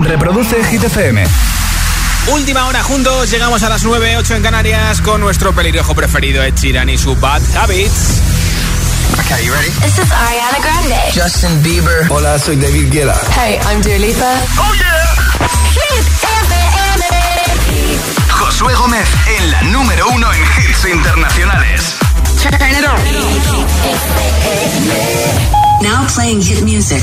Reproduce Hit FM. Última hora juntos, llegamos a las 9, 8 en Canarias con nuestro pelirrojo preferido, Ed Sheeran y su Bad Habits. Okay, you ready? This is Ariana Grande. Justin Bieber. Hola, soy David Guetta. Hey, I'm Dua Lipa. Oh yeah. Hit FM. Josué Gómez en la número uno en hits internacionales. Turn it on. Now playing hit music.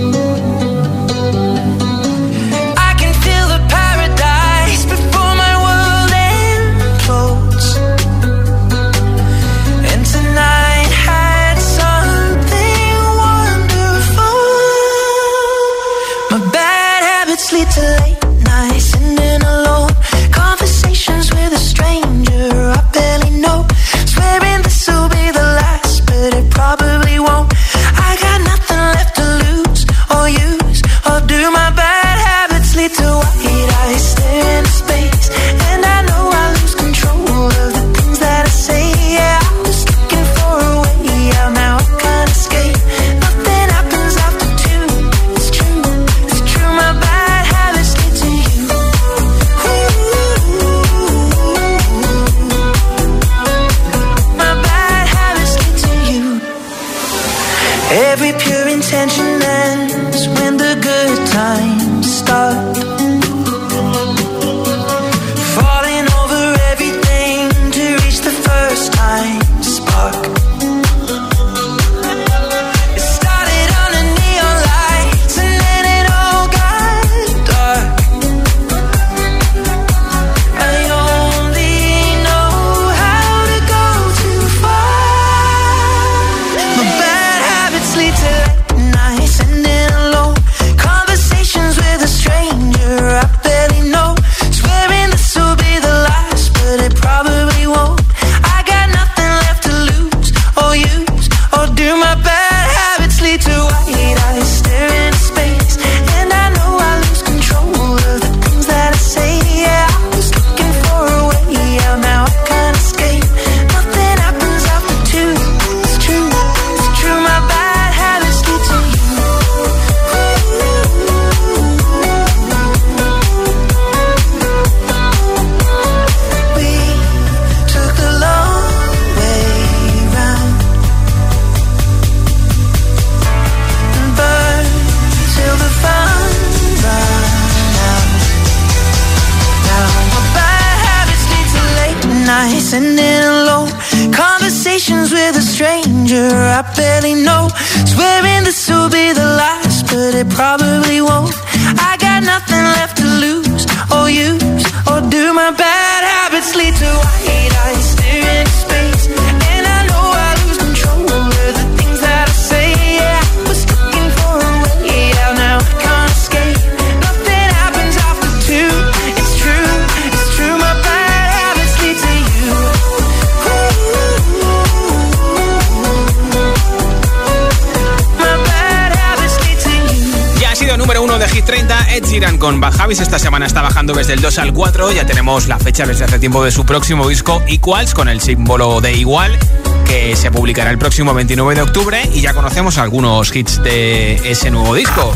Ed Sheeran con Bad Habits. Esta semana está bajando desde el 2 al 4. Ya tenemos la fecha desde hace tiempo de su próximo disco Equals con el símbolo de igual que se publicará el próximo 29 de octubre y ya conocemos algunos hits de ese nuevo disco.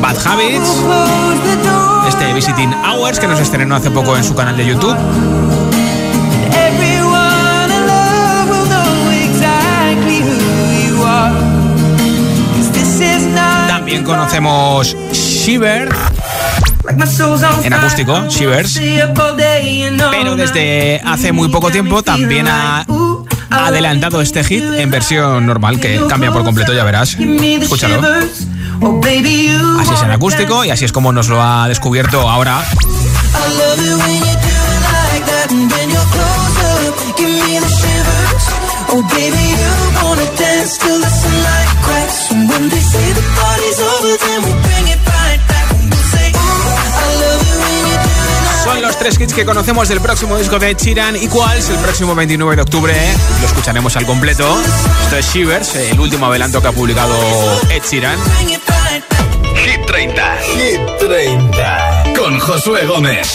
Bad Habits, este Visiting Hours que nos estrenó hace poco en su canal de YouTube. También conocemos Shiver, en acústico, Shivers. Pero desde hace muy poco tiempo también ha adelantado este hit en versión normal que cambia por completo, ya verás. Escúchalo. Así es en acústico y así es como nos lo ha descubierto ahora. Los tres hits que conocemos del próximo disco de Chiran y cuáles el próximo 29 de octubre lo escucharemos al completo. Esto es Shivers, el último adelanto que ha publicado Ed Sheeran. Hit 30. Hit 30. Con Josué Gómez.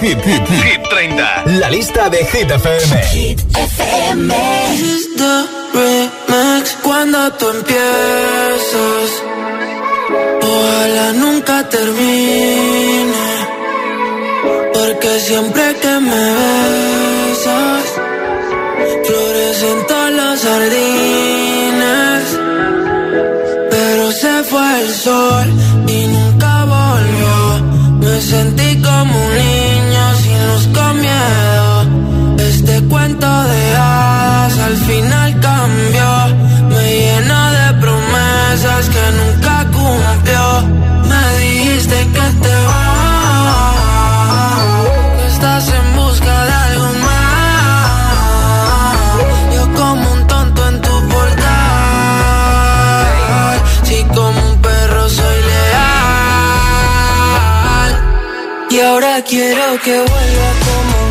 Hit, Hit, Hit 30. La lista de Hit FM. Hit FM. This is the remix. Cuando tú empiezas, ojalá nunca termine. Porque siempre que me besas, florecen todos los jardines. Pero se fue el sol y nunca volvió. Me sentí como un niño al final cambió. Me llena de promesas que nunca cumplió. Me dijiste que te vas. que Estás en busca de algo más. Yo como un tonto en tu portal. Si como un perro soy leal. Y ahora quiero que vuelva como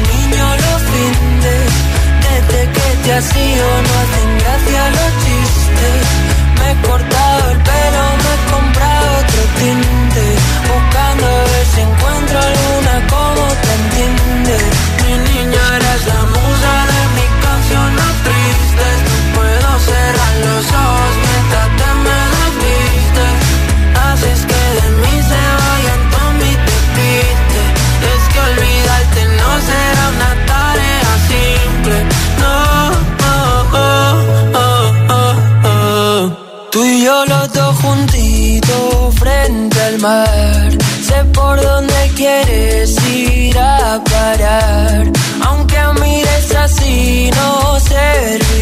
ido no hacen gracia los chistes. Me he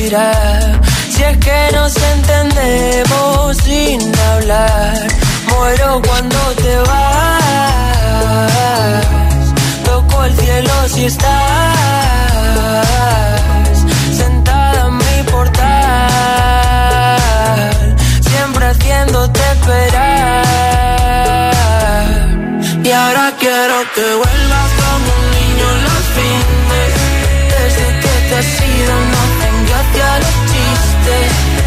Si es que nos entendemos sin hablar. Muero cuando te vas. Toco el cielo si estás sentada en mi portal. Siempre haciéndote esperar. Y ahora quiero que vuelvas como un niño los fines. Desde que te has ido no tengo hacia los chistes.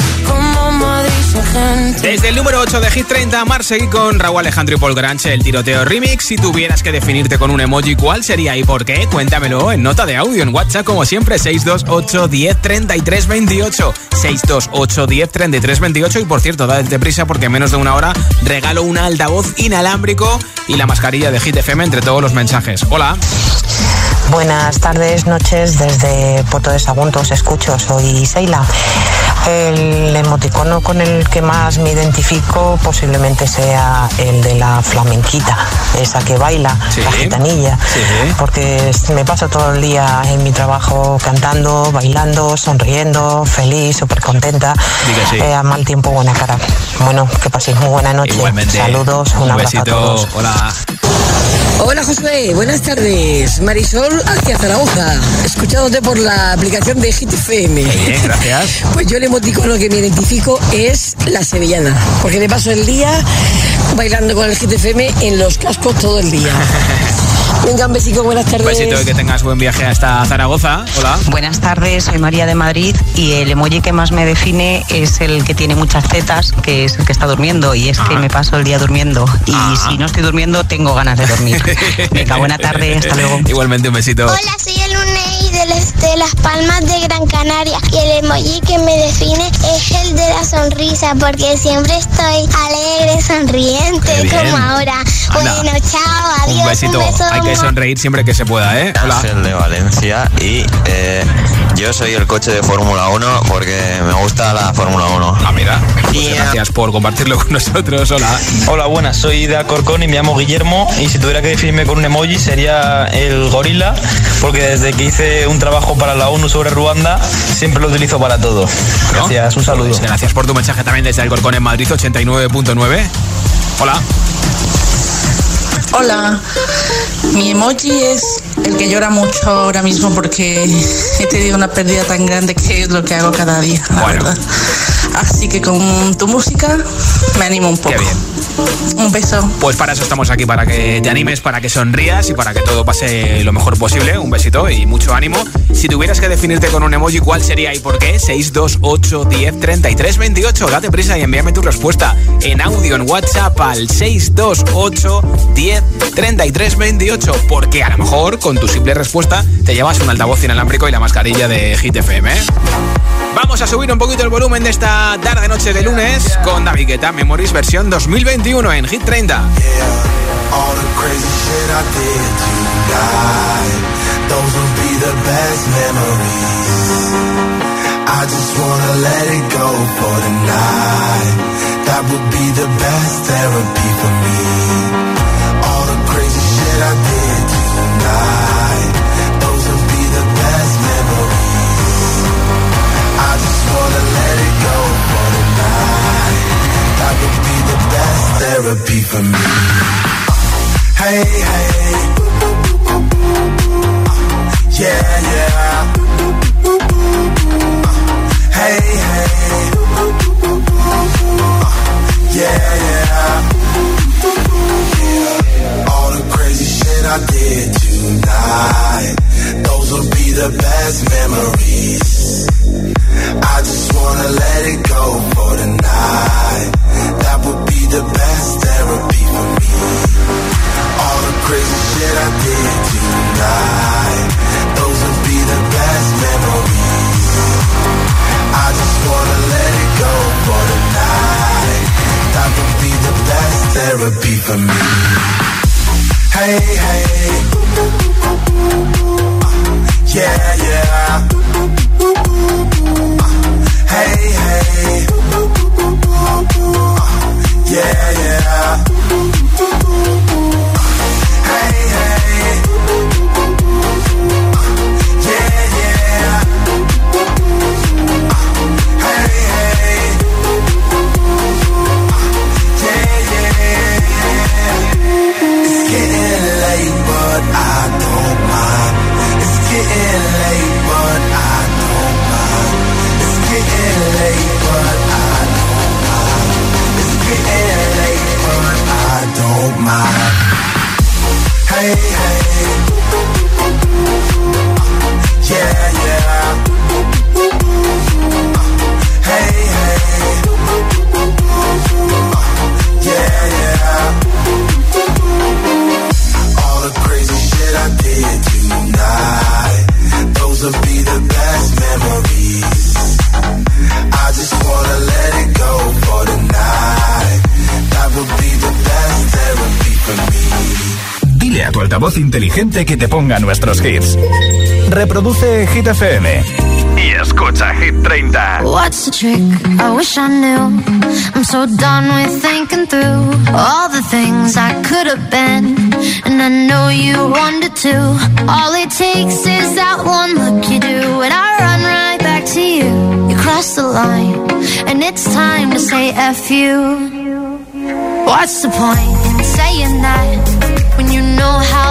Desde el número 8 de Hit 30, Mar seguí con Raúl Alejandro y Paul Granche, el tiroteo remix. Si tuvieras que definirte con un emoji, ¿cuál sería y por qué? Cuéntamelo en nota de audio en WhatsApp, como siempre, 628 10 33 28. 628 10 33 28. Y por cierto, date prisa porque en menos de una hora regalo un altavoz inalámbrico y la mascarilla de Hit FM entre todos los mensajes. Hola. Buenas tardes, noches desde Puerto de Sagunto, os escucho, soy Seila. El emoticono con el que más me identifico posiblemente sea el de la flamenquita, esa que baila, Sí. la gitanilla, Sí. porque me paso todo el día en mi trabajo cantando, bailando, sonriendo, feliz, súper contenta, sí. Eh, a mal tiempo, buena cara. Bueno, que paséis muy buena noche. Igualmente. Saludos, un, un abrazo a todos. Hola. Hola Josué, buenas tardes. Marisol hacia Zaragoza, escuchándote por la aplicación de Hit FM. Bien, gracias. Pues yo el emoticono que me identifico es la sevillana, porque me paso el día bailando con el Hit FM en los cascos todo el día. Venga, un besico, buenas Un tardes. besito y que tengas buen viaje hasta Zaragoza. Hola. Buenas tardes, soy María de Madrid y el emoji que más me define es el que tiene muchas tetas, que es el que está durmiendo y es que Ah. me paso el día durmiendo y Ah. si no estoy durmiendo tengo ganas de dormir. Venga, buena tarde, hasta luego. Igualmente un besito. Hola, soy el Unei de, las- de Las Palmas de Gran Canaria y el emoji que me define es el de la sonrisa porque siempre estoy alegre, sonriente, como ahora. Anda. Bueno, chao, adiós. Un besito. beso, Hay que sonreír siempre que se pueda, ¿eh? Hola. Ángel de Valencia y eh, yo soy el coche de Fórmula 1 porque me gusta la Fórmula 1. Ah, mira. Pues gracias por compartirlo con nosotros. Hola. Hola, buenas, soy de Acorcón y me llamo Guillermo y si tuviera que definirme con un emoji sería el gorila porque desde que hice un trabajo para la ONU sobre Ruanda siempre lo utilizo para todo. Gracias, un saludo. Pues gracias por tu mensaje también desde Alcorcón en Madrid 89.9. Hola. Hola, mi emoji es el que llora mucho ahora mismo porque he tenido una pérdida tan grande que es lo que hago cada día, la verdad. Así que con tu música me animo un poco. Qué bien. Un beso. Pues para eso estamos aquí, para que te animes, para que sonrías y para que todo pase lo mejor posible. Un besito y mucho ánimo. Si tuvieras que definirte con un emoji, ¿cuál sería y por qué? 628 10 33 28. Date prisa y envíame tu respuesta en audio en WhatsApp al 628 10 33 28. Porque a lo mejor con tu simple respuesta te llevas un altavoz inalámbrico y la mascarilla de Hit FM. ¿eh? Vamos a subir un poquito el volumen de esta tarde noche de lunes con David Guetta Memories versión 2021 en Hit 30. altavoz inteligente que te ponga nuestros hits. Reproduce Hit FM. Y escucha Hit 30. What's the trick? I wish I knew. I'm so done with thinking through all the things I could have been. And I know you wanted to. All it takes is that one look you do, and I run right back to you. You cross the line, and it's time to say F you. What's the point in saying that when you know how?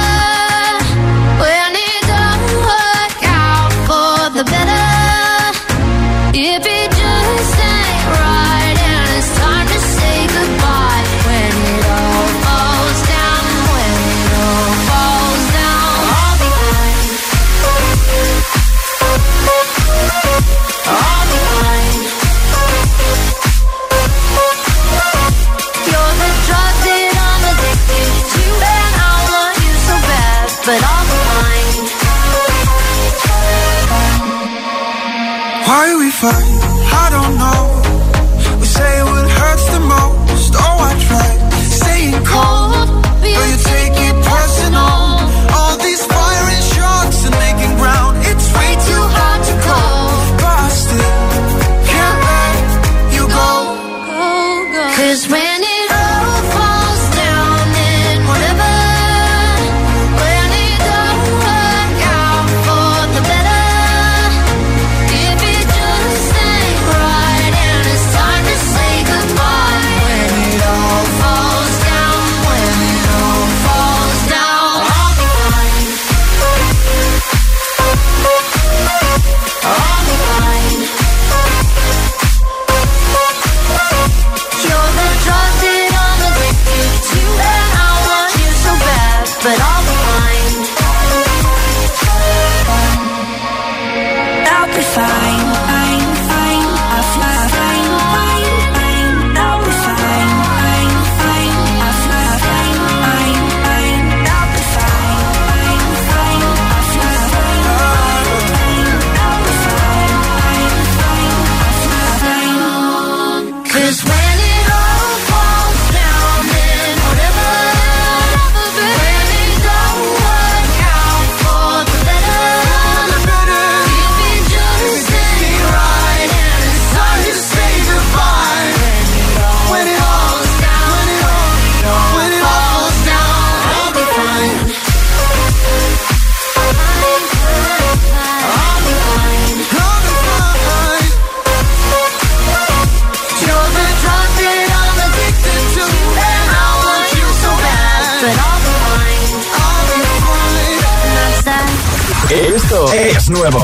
Esto es nuevo.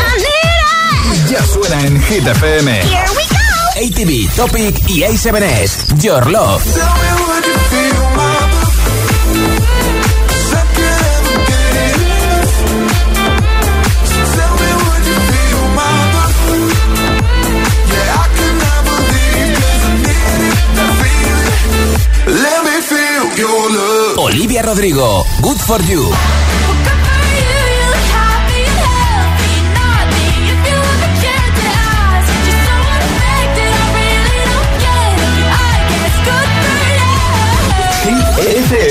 Ya suena en Hit FM. Here we go. ATV, Topic y A7S. Your Love. Let me feel your love. Olivia Rodrigo, Good for You.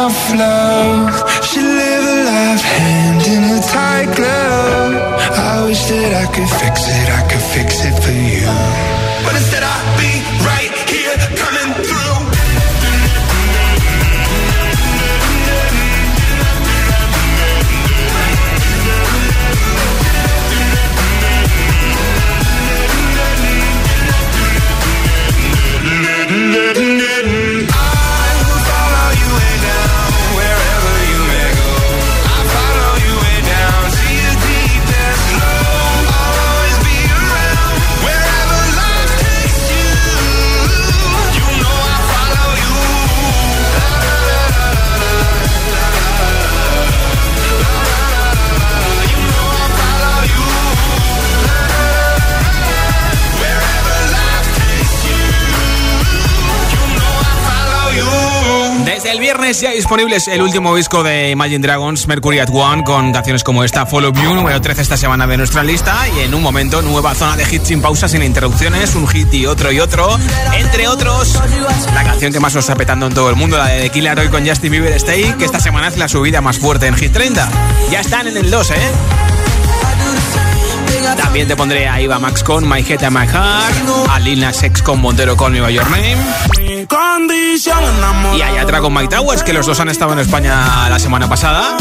Yourself enough disponibles el último disco de Imagine Dragons, Mercury at One, con canciones como esta, Follow You, número 13 esta semana de nuestra lista, y en un momento nueva zona de hits sin pausas, sin interrupciones, un hit y otro y otro, entre otros, la canción que más nos está petando en todo el mundo, la de Killer Hoy con Justin Bieber Stay, que esta semana es la subida más fuerte en Hit 30. Ya están en el 2, ¿eh? También te pondré a Iva Max con My Head and My Heart, a Lil Nas con Montero con Your Name, y a Yatra con Mike Towers, que los dos han estado en España la semana pasada.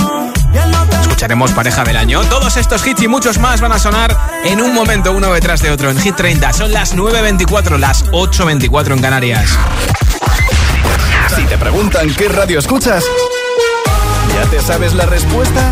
Escucharemos pareja del año. Todos estos hits y muchos más van a sonar en un momento, uno detrás de otro, en Hit 30. Son las 9.24, las 8.24 en Canarias. Si te preguntan qué radio escuchas, ¿ya te sabes la respuesta?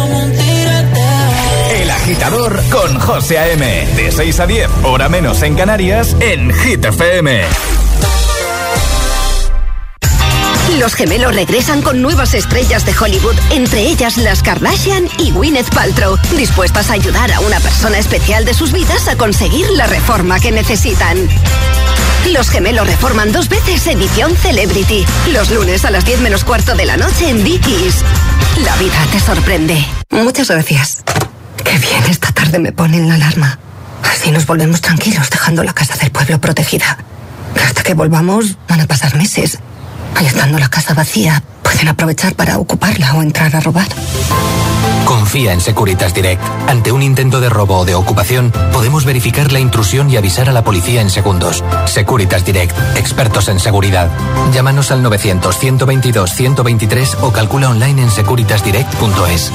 agitador con José A.M. De 6 a 10, hora menos en Canarias, en Hit FM. Los gemelos regresan con nuevas estrellas de Hollywood, entre ellas las Kardashian y Gwyneth Paltrow, dispuestas a ayudar a una persona especial de sus vidas a conseguir la reforma que necesitan. Los gemelos reforman dos veces edición Celebrity, los lunes a las 10 menos cuarto de la noche en Vicky's. La vida te sorprende. Muchas gracias. Qué bien, esta tarde me ponen la alarma. Así nos volvemos tranquilos dejando la casa del pueblo protegida. Hasta que volvamos van a pasar meses. Ahí estando la casa vacía, pueden aprovechar para ocuparla o entrar a robar. Confía en Securitas Direct. Ante un intento de robo o de ocupación, podemos verificar la intrusión y avisar a la policía en segundos. Securitas Direct, expertos en seguridad. Llámanos al 900-122-123 o calcula online en securitasdirect.es.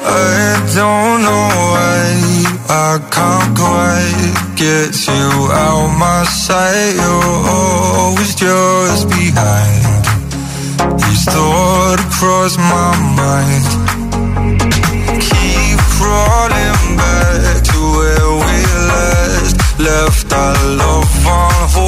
I don't know why I can't quite get you out my sight. You're always just behind. These thoughts across my mind. Keep crawling back to where we last left our love on hold.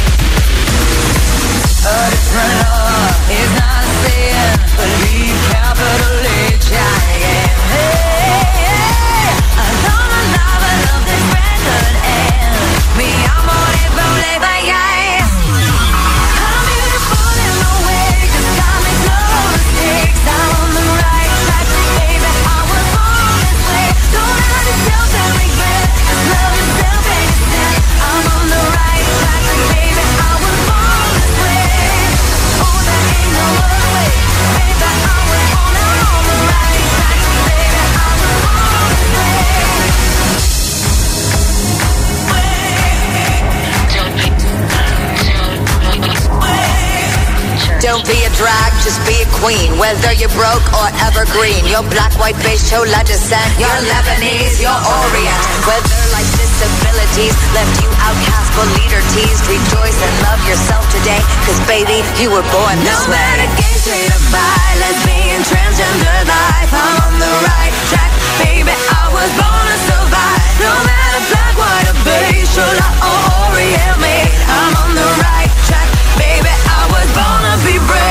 A different law is not sin. Believe capital H I am. Hey, I this me. Queen. Whether you're broke or evergreen. Your black, white, beige, chola descent. You're Lebanese, you're Orient. Whether life's disabilities left you outcast but leader teased. Rejoice and love yourself today. Cause baby, you were born this No way. matter gay, straight or bi, lesbian, transgender life, I'm on the right track, baby. I was born to survive. No matter black, white or beige, chola or Orient made, I'm on the right track, baby. I was born to be brave.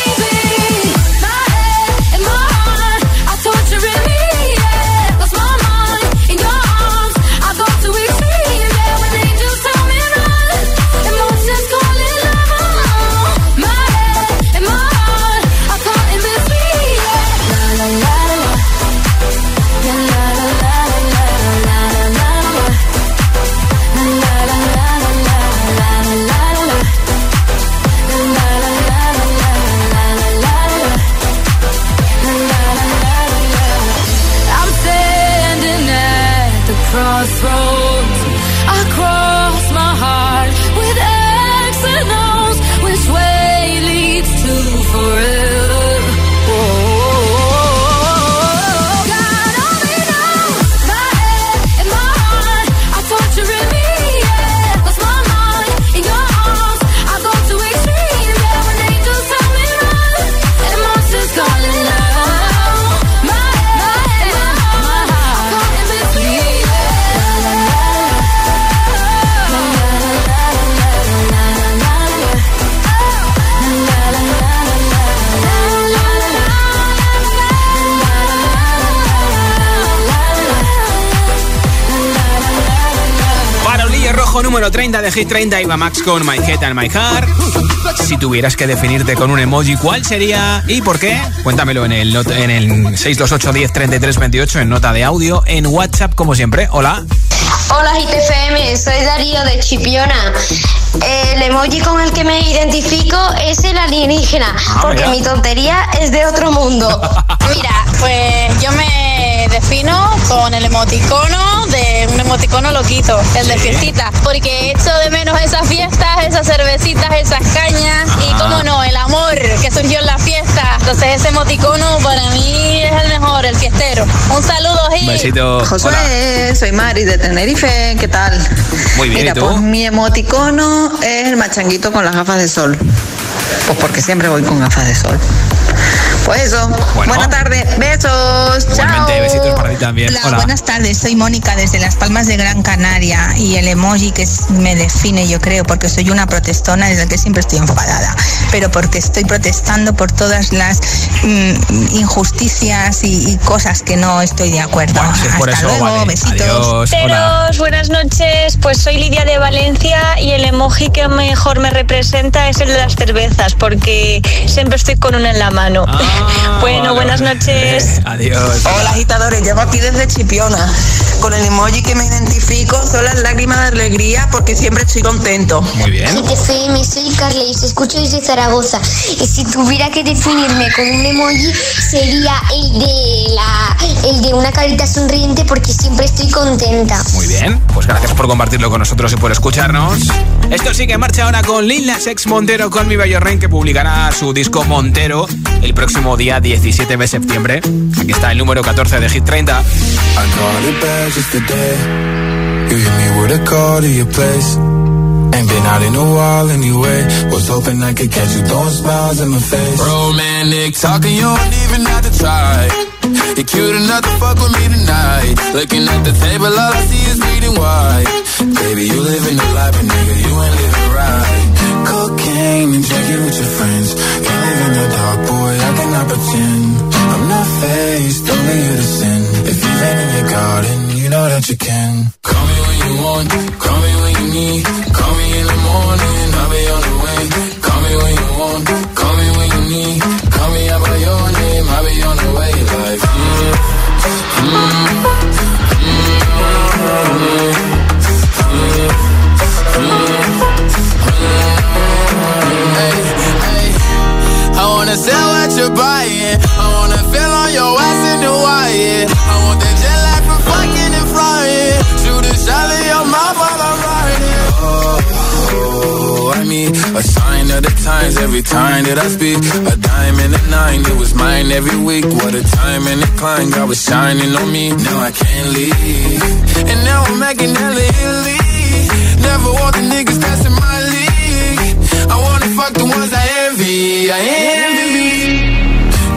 Número 30 de Hit 30 iba Max con My Head and My Heart. Si tuvieras que definirte con un emoji, ¿cuál sería y por qué? Cuéntamelo en el, en el 628 10 33 28 en nota de audio, en WhatsApp como siempre. Hola. Hola GTFM, soy Darío de Chipiona. El emoji con el que me identifico es el alienígena, porque mira. mi tontería es de otro mundo. Mira, pues yo me defino con el emoticono un emoticono loquito, el de fiestita, porque echo de menos esas fiestas, esas cervecitas, esas cañas y, cómo no, el amor que surgió en la fiesta. Entonces, ese emoticono para mí es el mejor, el fiestero. Un saludo, Gil. Besito. Josué, soy Mari de Tenerife, ¿qué tal? Muy bien, Mira, ¿y tú? pues mi emoticono es el machanguito con las gafas de sol. Pues porque siempre voy con gafas de sol. Pues eso. Bueno. Buena tarde. Besos. Igualmente, Chao. besitos para ti también. Hola, Hola. buenas tardes. Soy Mónica desde Las Palmas de Gran Canaria y el emoji que me define, yo creo, porque soy una protestona desde que siempre estoy enfadada, pero porque estoy protestando por todas las mm, injusticias y, y cosas que no estoy de acuerdo. si es por Hasta eso, luego, vale. besitos. Adiós. Hola. Buenas noches. Pues soy Lidia de Valencia y el emoji que mejor me representa es el de las cervezas, porque siempre estoy con una en la mano. Bueno, buenas noches. Adiós. Hola agitadores, llamo aquí desde Chipiona. Con el emoji que me identifico son las lágrimas de alegría porque siempre estoy contento. Muy bien. FM, soy Carles, escucho desde Zaragoza. Y si tuviera que definirme con un emoji, sería el de la el de una carita sonriente porque siempre estoy contenta. Muy bien, pues gracias por compartirlo con nosotros y por escucharnos. Esto sigue en marcha ahora con Lil Nas X Montero con Mi Rain, que publicará su disco Montero el próximo día 17 de septiembre. Aquí está el número 14 de Hit 30. I got it bad just today. You hit me with a call to your place. Ain't been out in a while anyway. Was hoping I could catch you throwing smiles in my face. Romantic talking, you don't even have to try. You're cute enough to fuck with me tonight. Looking at the table, all I see is bleeding white. Baby, you living the life, but nigga, you ain't living right. Cocaine and drinking with your friends. A God was shining on me. Now I can't leave. And now I'm making hella Italy. Never want the niggas in my league. I wanna fuck the ones I envy. I envy.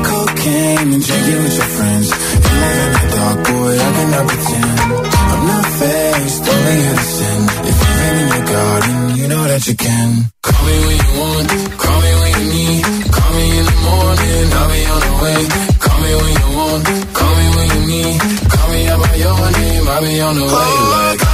Cocaine and drinking with your friends. You live in the dark, boy, I cannot pretend. I'm not faced, only sin. If you've been in your garden, you know that you can. Call me when you want, your name, I'll be on the way. Like,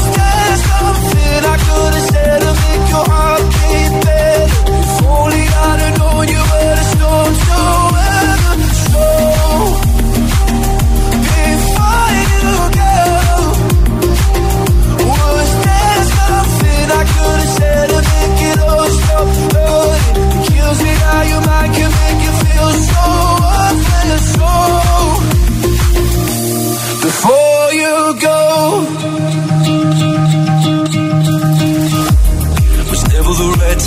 was there something I could have said to make your heart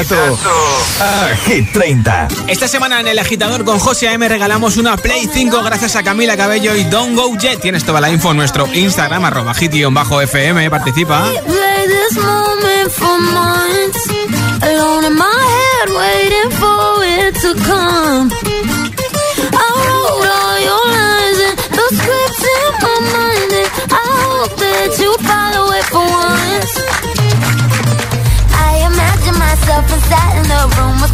Gato. Hit30. Esta semana en El Agitador con José A.M. regalamos una Play 5 gracias a Camila Cabello y Don't Go Jet. Tienes toda la info en nuestro Instagram, arroba hit-fm. Participa.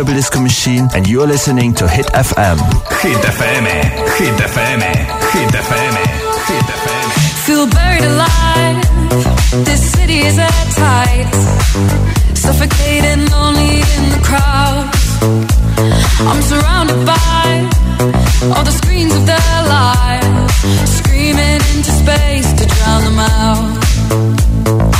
Turbo Disco Machine, and you're listening to Hit FM. Hit FM, eh? Hit FM, eh? Hit FM, eh? Hit FM. Feel buried alive. This city is at tides. Suffocating lonely in the crowd. I'm surrounded by all the screens of their lives. Screaming into space to drown them out.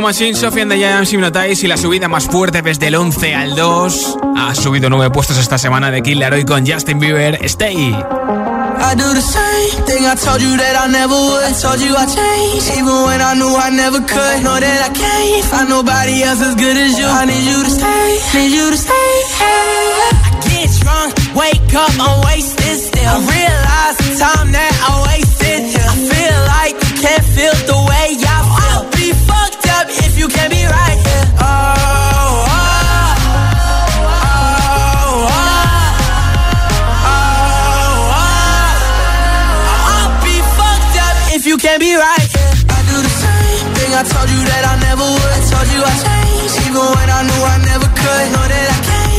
Machine, Sophie and the Giants y la subida más fuerte desde el 11 al 2. Ha subido 9 puestos esta semana de Killer Hoy con Justin Bieber, Stay. I do the same thing I told you that I never would. I told you even when I knew I never could. Know that I can't find nobody else as good as you. I need you to stay, need you to stay. I'm. I I feel like can't feel the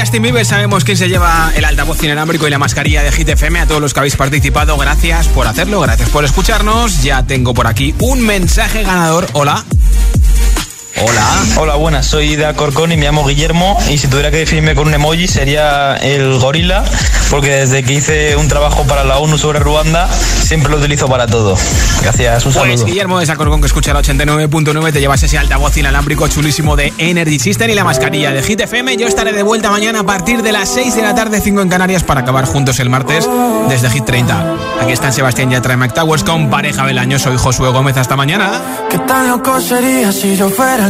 Justin Bieber sabemos quién se lleva el altavoz inalámbrico y la mascarilla de Hit FM. A todos los que habéis participado, gracias por hacerlo, gracias por escucharnos. Ya tengo por aquí un mensaje ganador. Hola. Hola. Hola, buenas. Soy de Corcón y me llamo Guillermo. Y si tuviera que definirme con un emoji sería el gorila, porque desde que hice un trabajo para la ONU sobre Ruanda, siempre lo utilizo para todo. Gracias, un Pues saludo. Guillermo de Sacorcón que escucha la 89.9 te llevas ese altavoz inalámbrico chulísimo de Energy System y la mascarilla de Hit FM. Yo estaré de vuelta mañana a partir de las 6 de la tarde, 5 en Canarias, para acabar juntos el martes desde Hit 30. Aquí están Sebastián Yatra y Mike Towers con pareja del año. Soy Josué Gómez. Hasta mañana. ¿Qué tan loco sería si yo fuera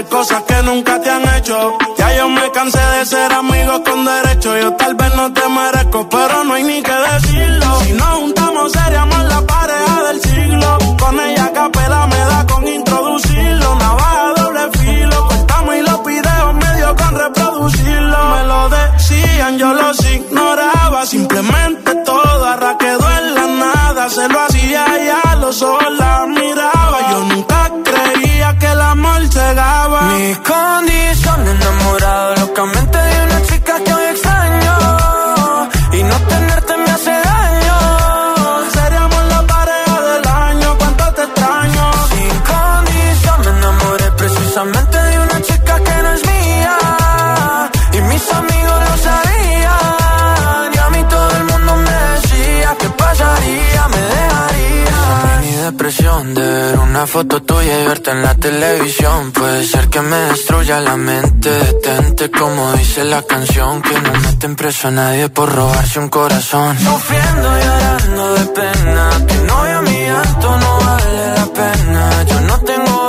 Hacerte cosas que nunca te han hecho. Ya yo me cansé de ser amigos con derecho. Yo tal vez no te merezco, pero no hay ni que decirlo. Si nos juntamos, seríamos la pareja del siglo. Con ella capela me da con introducirlo. Navaja doble filo. Cortamos y los videos medio con reproducirlo. Me lo decían, yo los ignoraba. Simplemente todo arra en la nada. Se lo una foto tuya y verte en la televisión. Puede ser que me destruya la mente. Detente como dice la canción. Que no meten preso a nadie por robarse un corazón. Sufriendo y llorando de pena. Tu novio mi llanto no vale la pena. Yo no tengo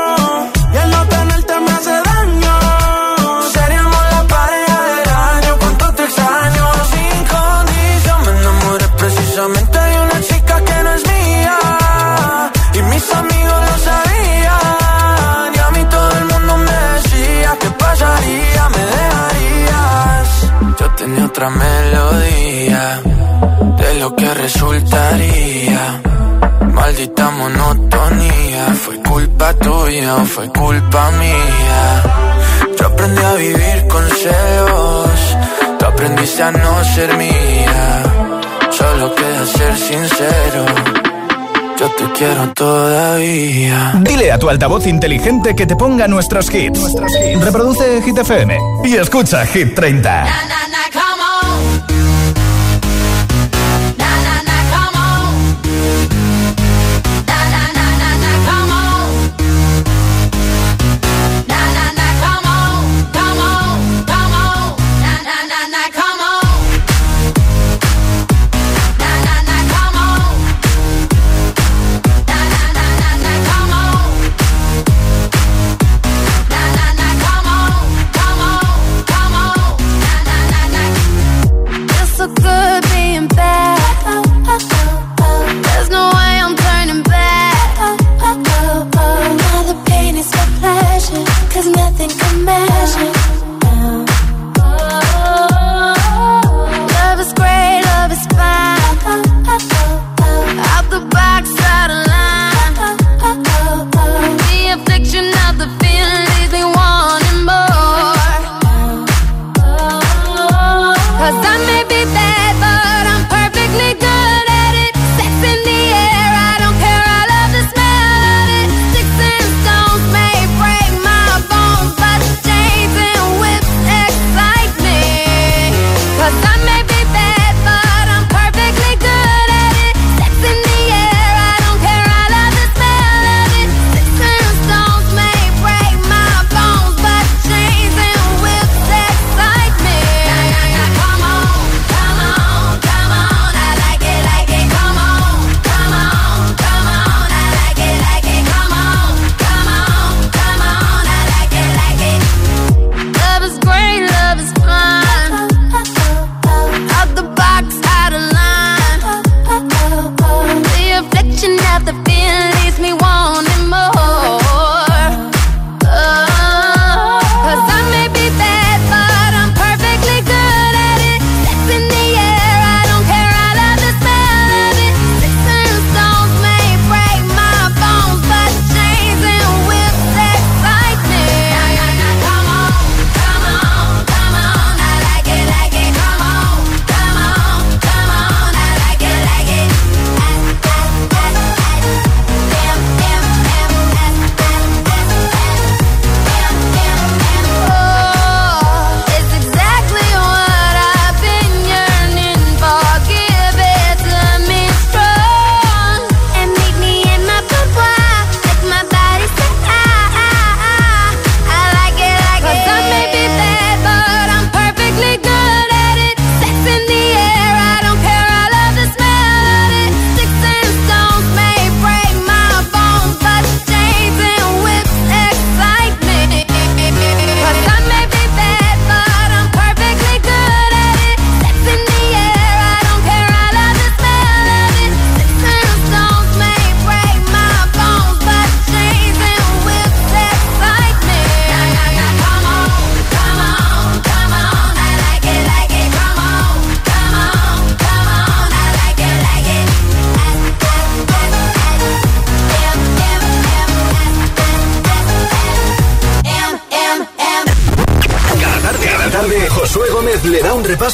Lo que resultaría. Maldita monotonía, fue culpa tuya o fue culpa mía. Yo aprendí a vivir con celos, tú aprendiste a no ser mía. Solo queda ser sincero, yo te quiero todavía. Dile a tu altavoz inteligente que te ponga nuestros hits. Reproduce Hit FM y escucha Hit 30.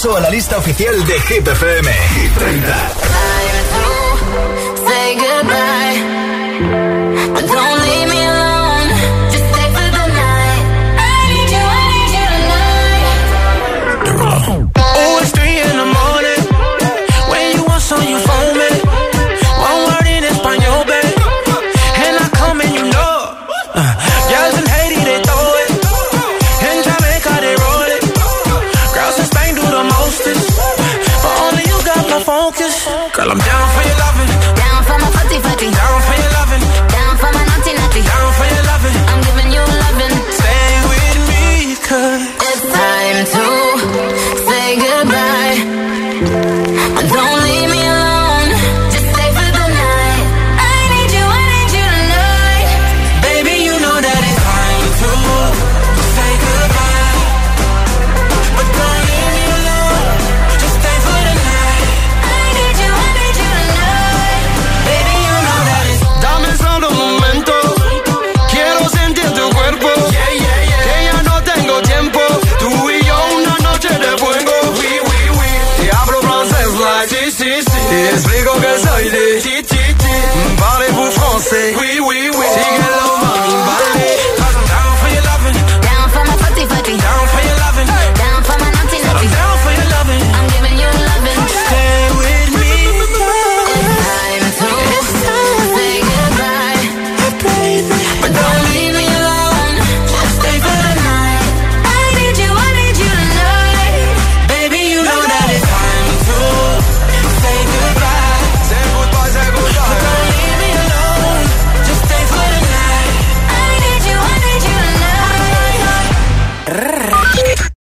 A la lista oficial de Hit.